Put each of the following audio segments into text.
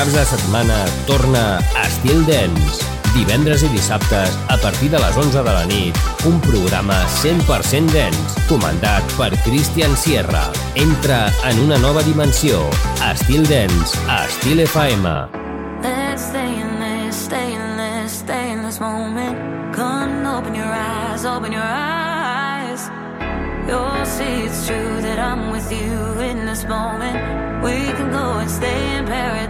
caps de setmana torna Estil Dens. Divendres i dissabtes, a partir de les 11 de la nit, un programa 100% dens, comandat per Christian Sierra. Entra en una nova dimensió. Estil Dens, a Estil FM. Let's stay in this, stay in this, stay in this moment. Come open your eyes, open your eyes. You'll see it's true that I'm with you in this moment. We can go and stay in paradise.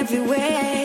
everywhere.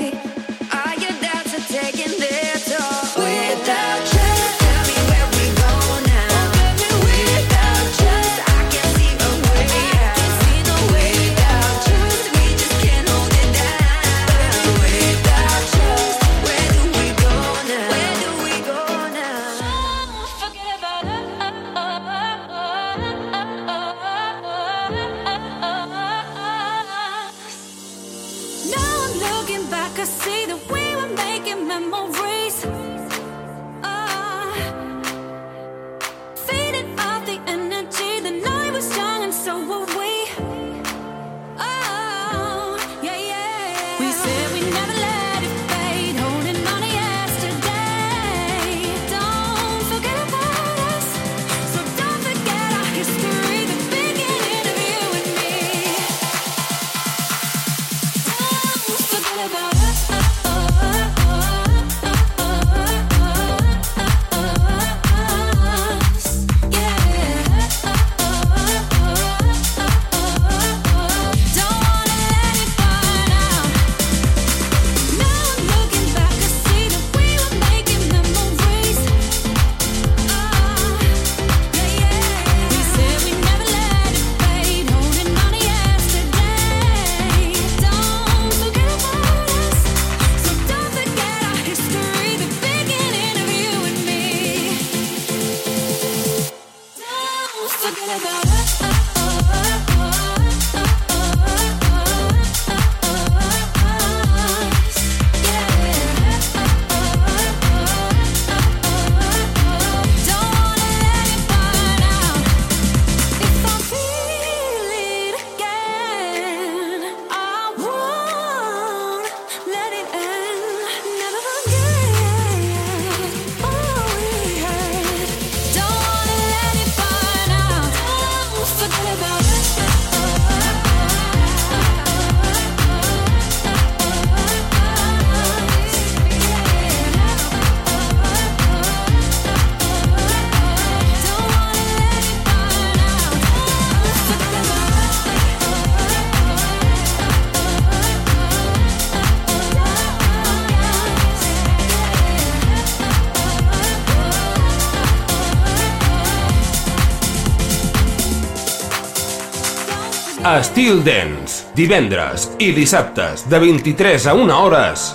Estil Dance, divendres i dissabtes de 23 a 1 hores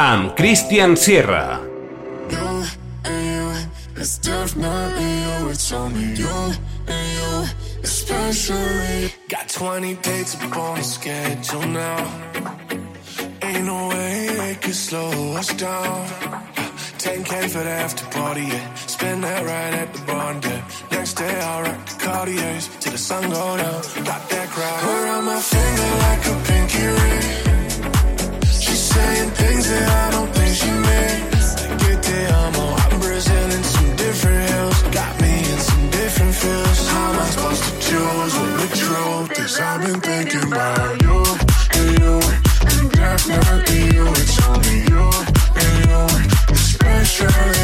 amb Christian Sierra. You and you, it's definitely you, it's only you and you, especially. Got 20 dates up on the schedule now. Ain't no way they could slow us down. 10k for the after party, yeah. Spend that right at the barn, yeah. Rock the Cartiers till the sun go down. Got that crowd around my finger like a pinky ring. She's saying things that I don't think she means. Get amo. I'm Brazil in some different hills. Got me in some different feels. How am I supposed to choose when the truth is I've been thinking about you and you and definitely you. It's only you and you, especially you.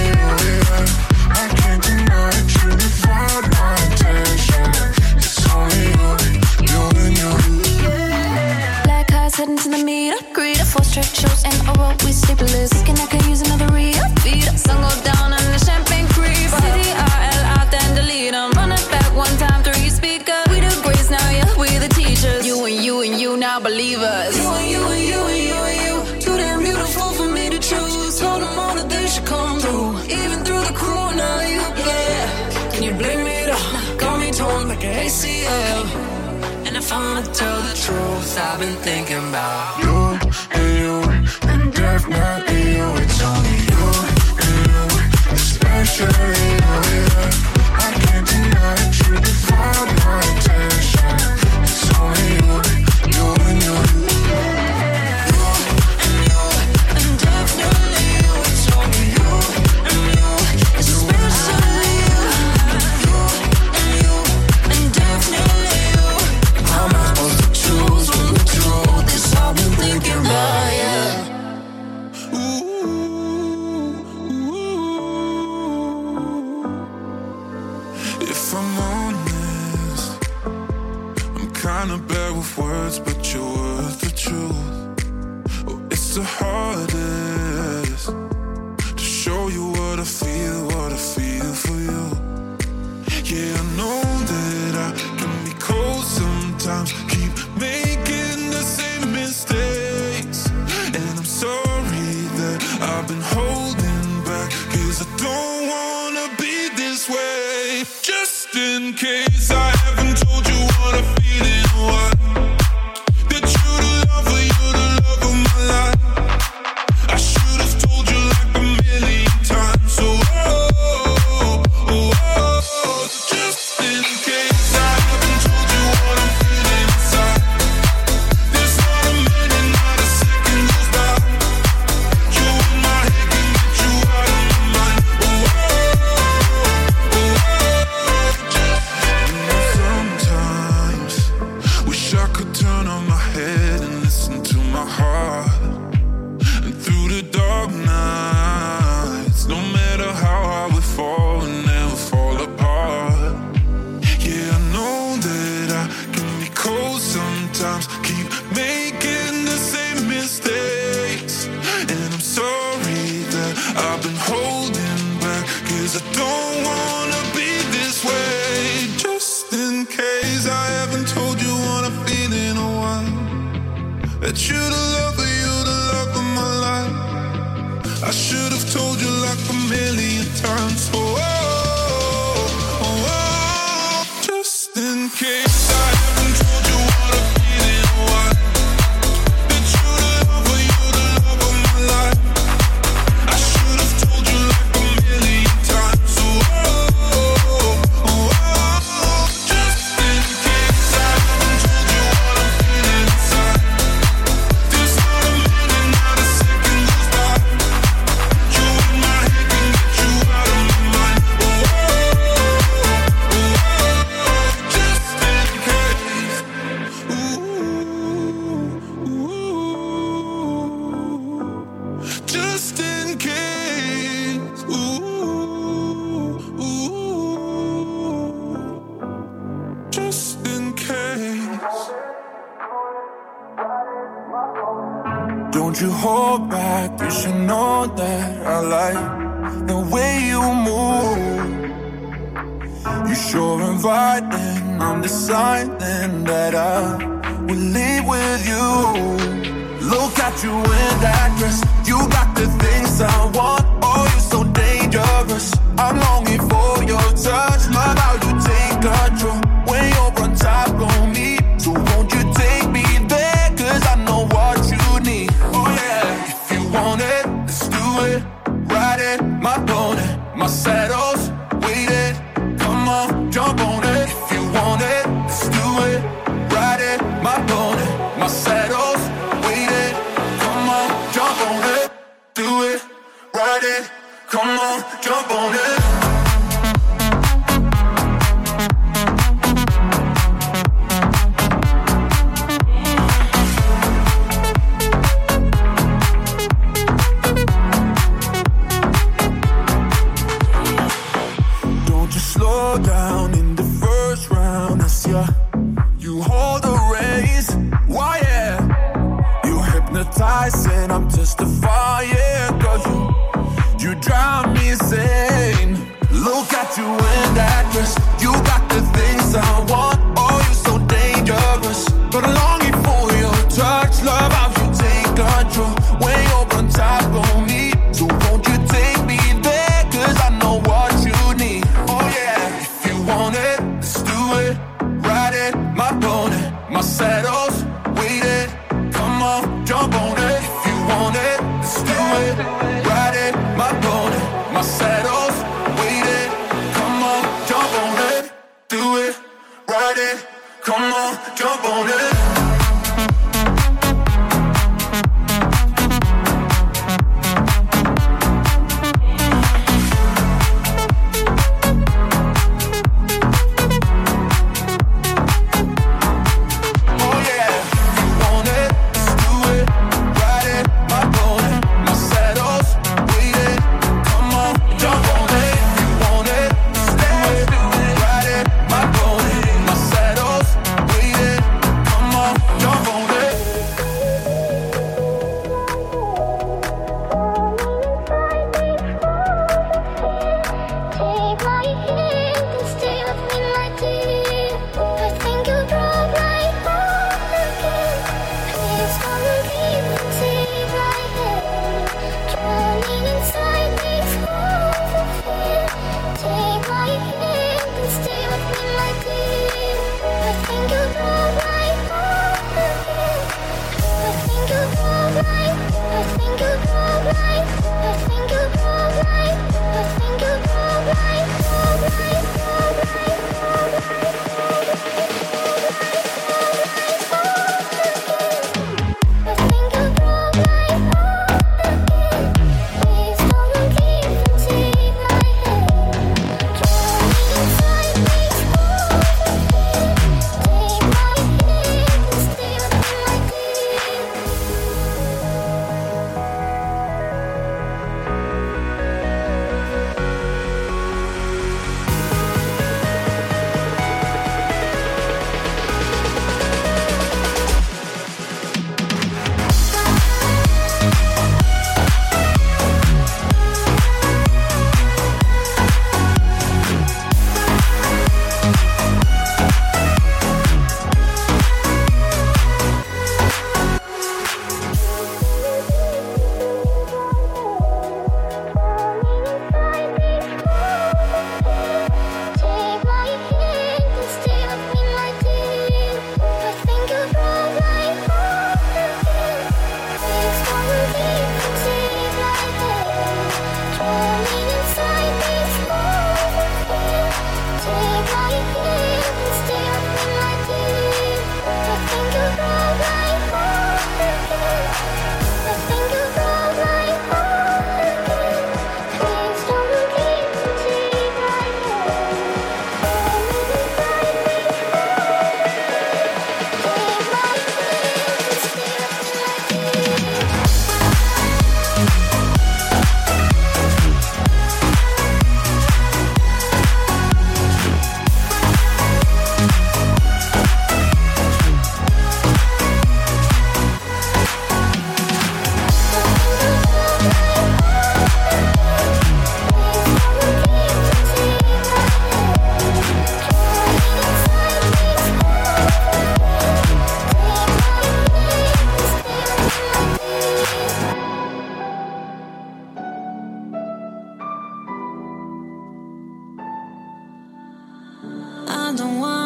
hold back. You should know that I like the way you move. You sure inviting. I'm deciding that I will leave with you. Look at you in that dress. You got the things I want. Oh, you're so dangerous. I'm long. my opponent. My saddle's. Come on, jump on it if you want it. Let's do it.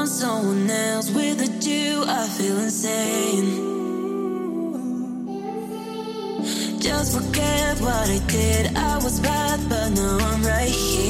someone else with a you, I feel insane. Just forget what I did. I was bad, but now I'm right here.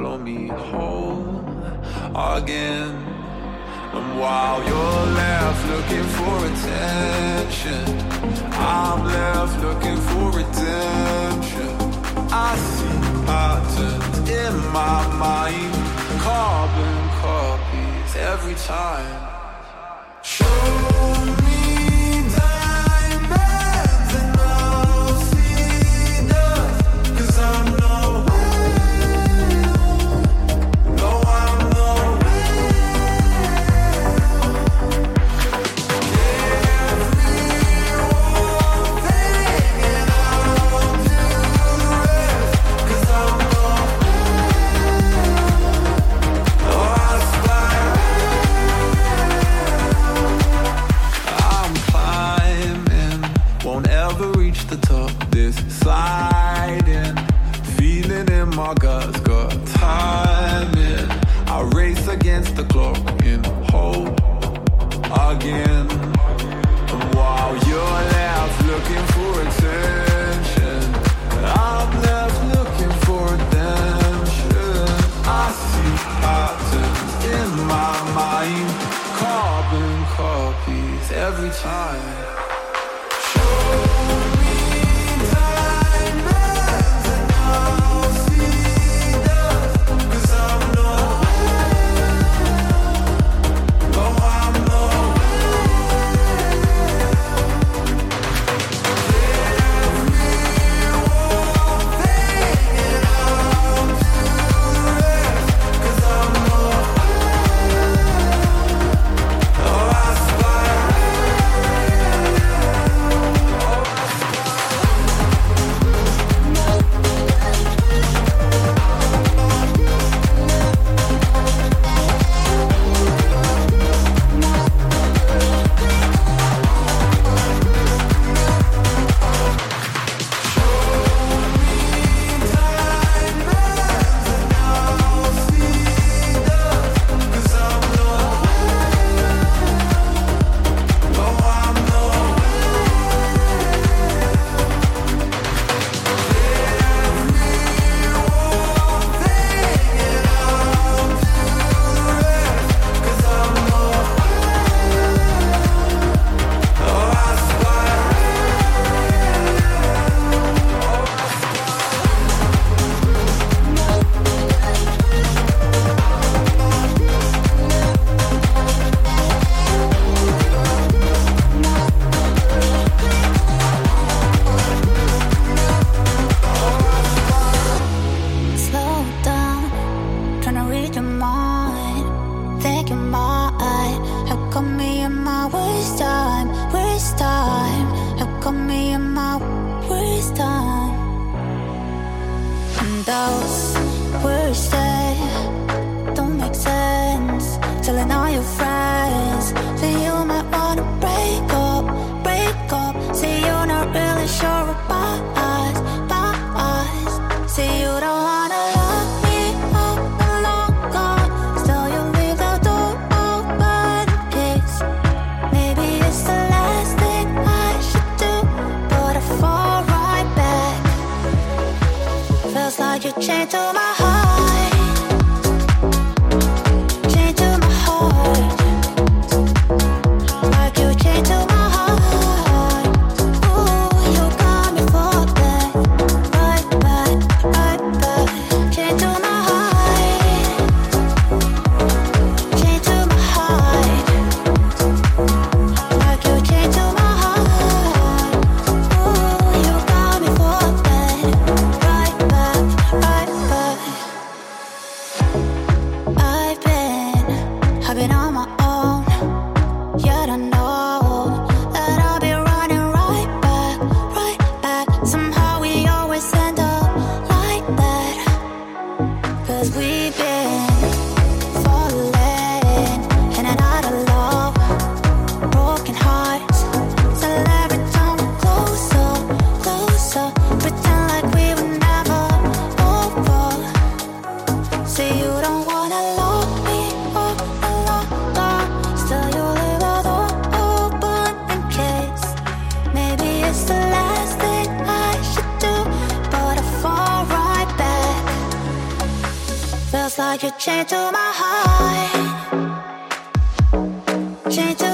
follow me home again. And while you're left looking for attention, I'm left looking for redemption. I see patterns in my mind, carbon copies every time. time my. And those words that don't make sense. Telling all your friends that you might wanna break up, break up. Say you're not really sure. to my heart. Straight to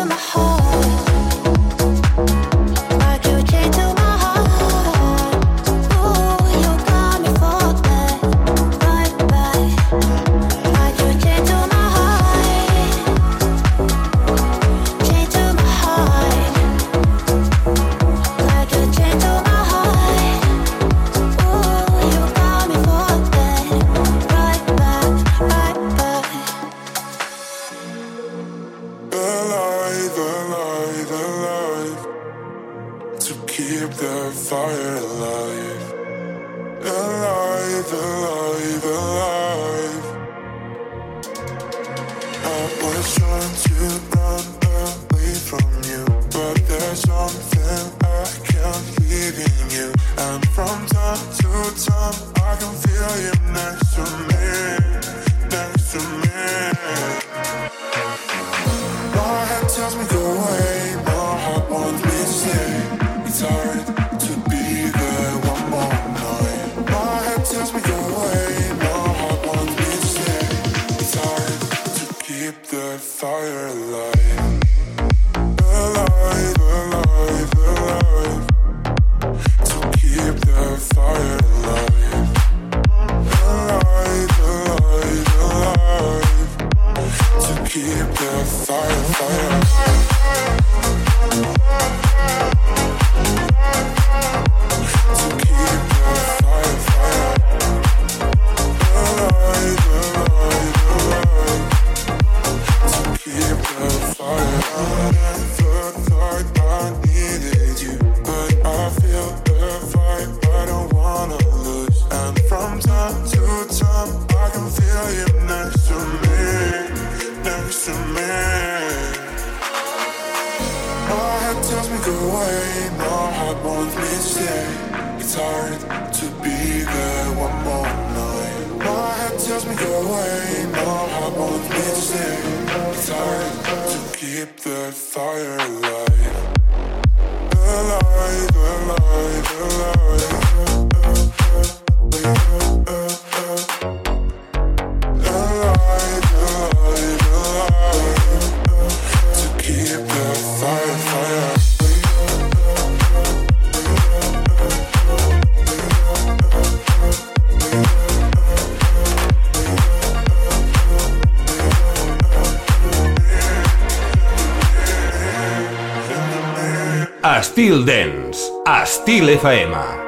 Estil FM.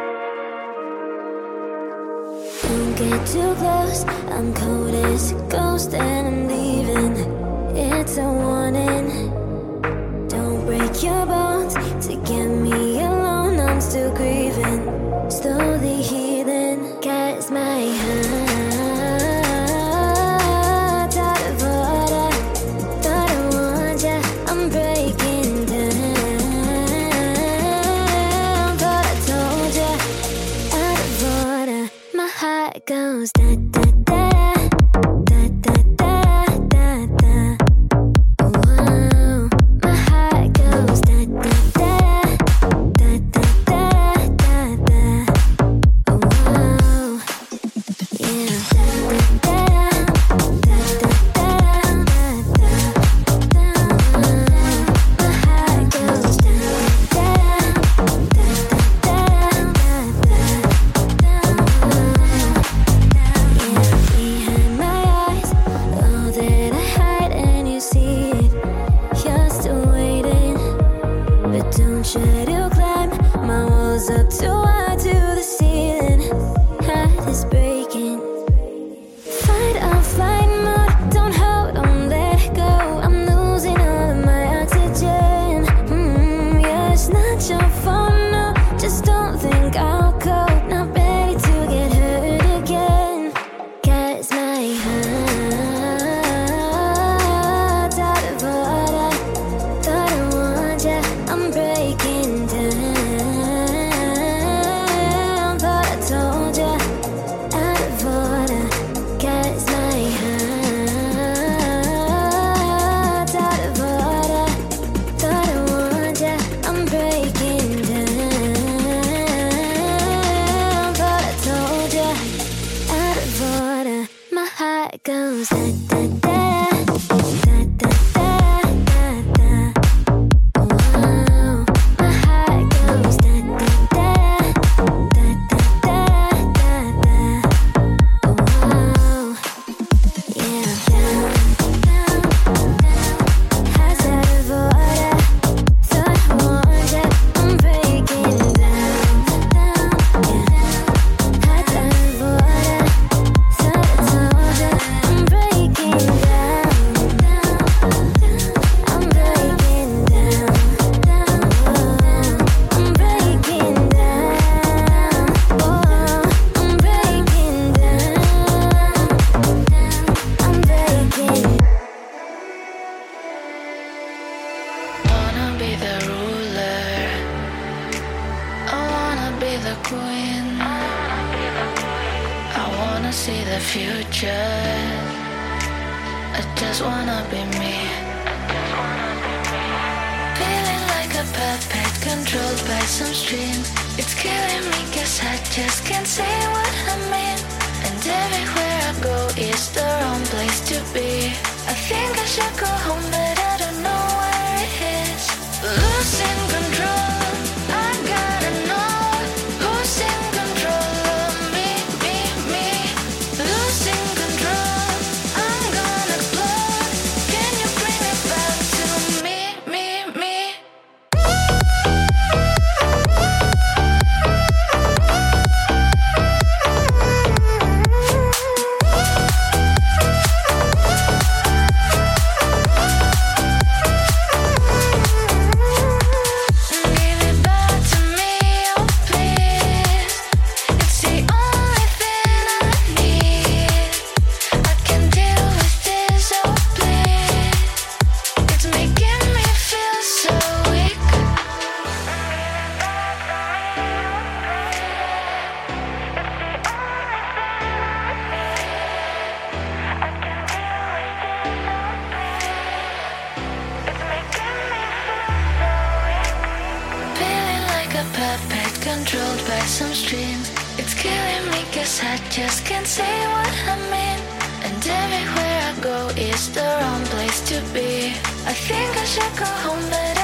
just can't say what I mean. And everywhere I go is the wrong place to be. I think I should go home, but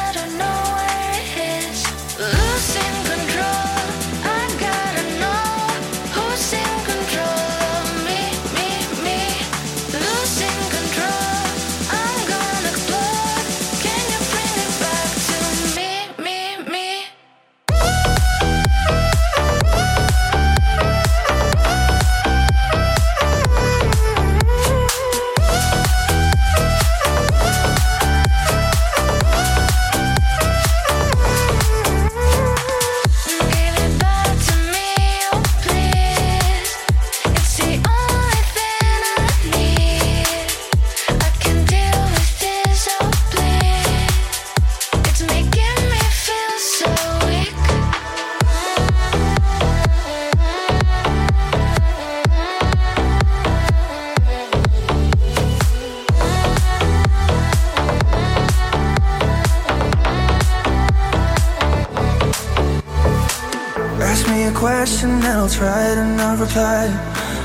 try.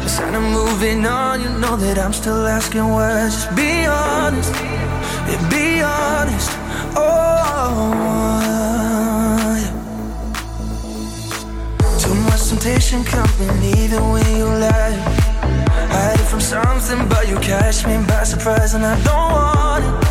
Instead of moving on, you know that I'm still asking why. Just be honest, yeah, be honest. Oh, yeah. too much temptation company, even when you lie. hiding from something, but you catch me by surprise, and I don't want it.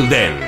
Until then,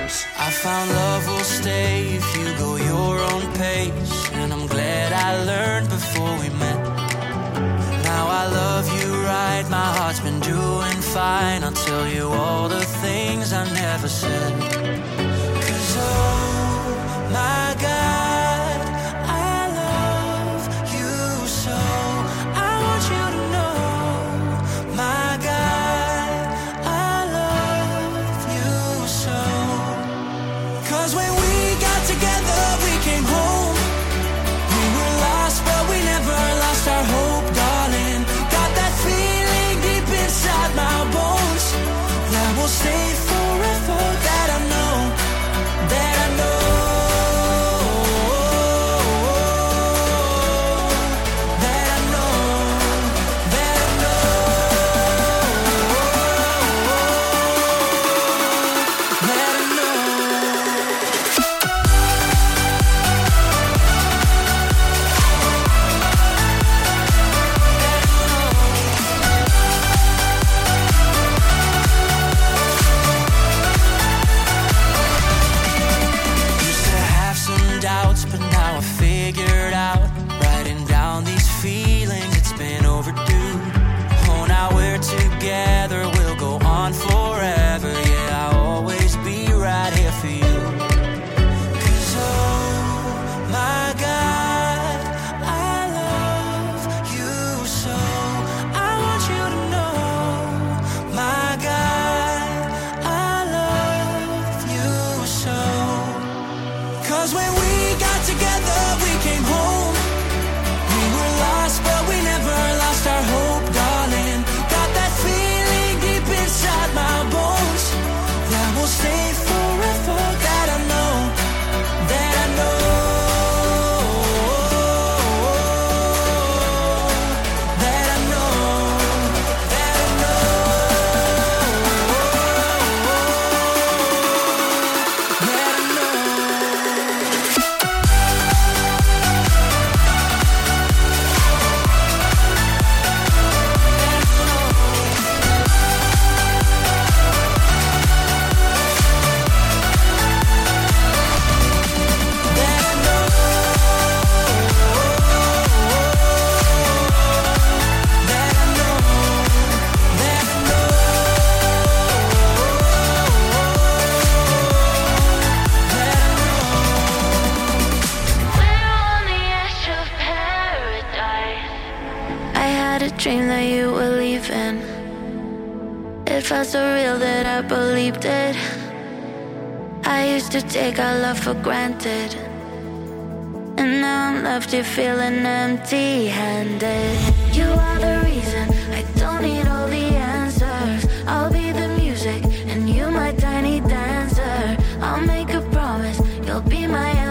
feeling empty handed. You are the reason I don't need all the answers. I'll be the music, and you my tiny dancer. I'll make a promise, you'll be my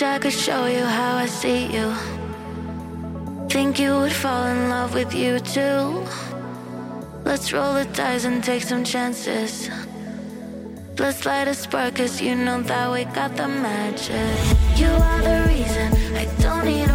Wish I could show you how I see you. Think you would fall in love with you too. Let's roll the dice and take some chances. Let's light a spark, cause you know that we got the magic. You are the reason I don't need